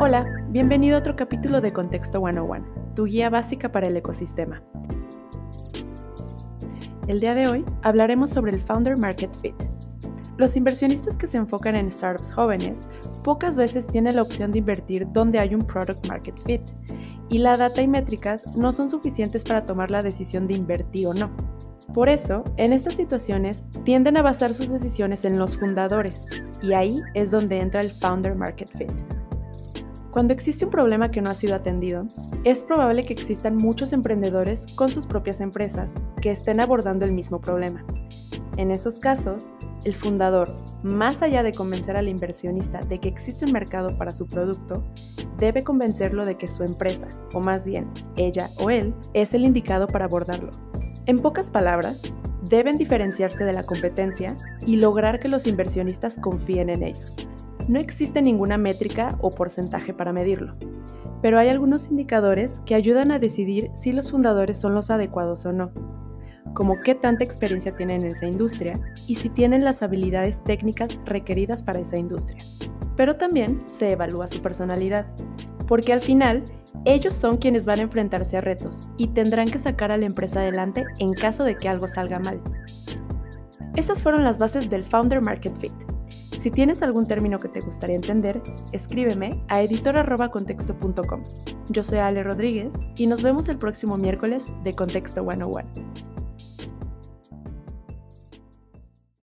Hola, bienvenido a otro capítulo de Contexto 101, tu guía básica para el ecosistema. El día de hoy hablaremos sobre el Founder Market Fit. Los inversionistas que se enfocan en startups jóvenes pocas veces tienen la opción de invertir donde hay un Product Market Fit, y la data y métricas no son suficientes para tomar la decisión de invertir o no. Por eso, en estas situaciones tienden a basar sus decisiones en los fundadores, y ahí es donde entra el Founder Market Fit. Cuando existe un problema que no ha sido atendido, es probable que existan muchos emprendedores con sus propias empresas que estén abordando el mismo problema. En esos casos, el fundador, más allá de convencer al inversionista de que existe un mercado para su producto, debe convencerlo de que su empresa, o más bien ella o él, es el indicado para abordarlo. En pocas palabras, deben diferenciarse de la competencia y lograr que los inversionistas confíen en ellos. No existe ninguna métrica o porcentaje para medirlo, pero hay algunos indicadores que ayudan a decidir si los fundadores son los adecuados o no, como qué tanta experiencia tienen en esa industria y si tienen las habilidades técnicas requeridas para esa industria. Pero también se evalúa su personalidad, porque al final ellos son quienes van a enfrentarse a retos y tendrán que sacar a la empresa adelante en caso de que algo salga mal. Esas fueron las bases del Founder Market Fit. Si tienes algún término que te gustaría entender, escríbeme a editor.contexto.com. Yo soy Ale Rodríguez y nos vemos el próximo miércoles de Contexto 101.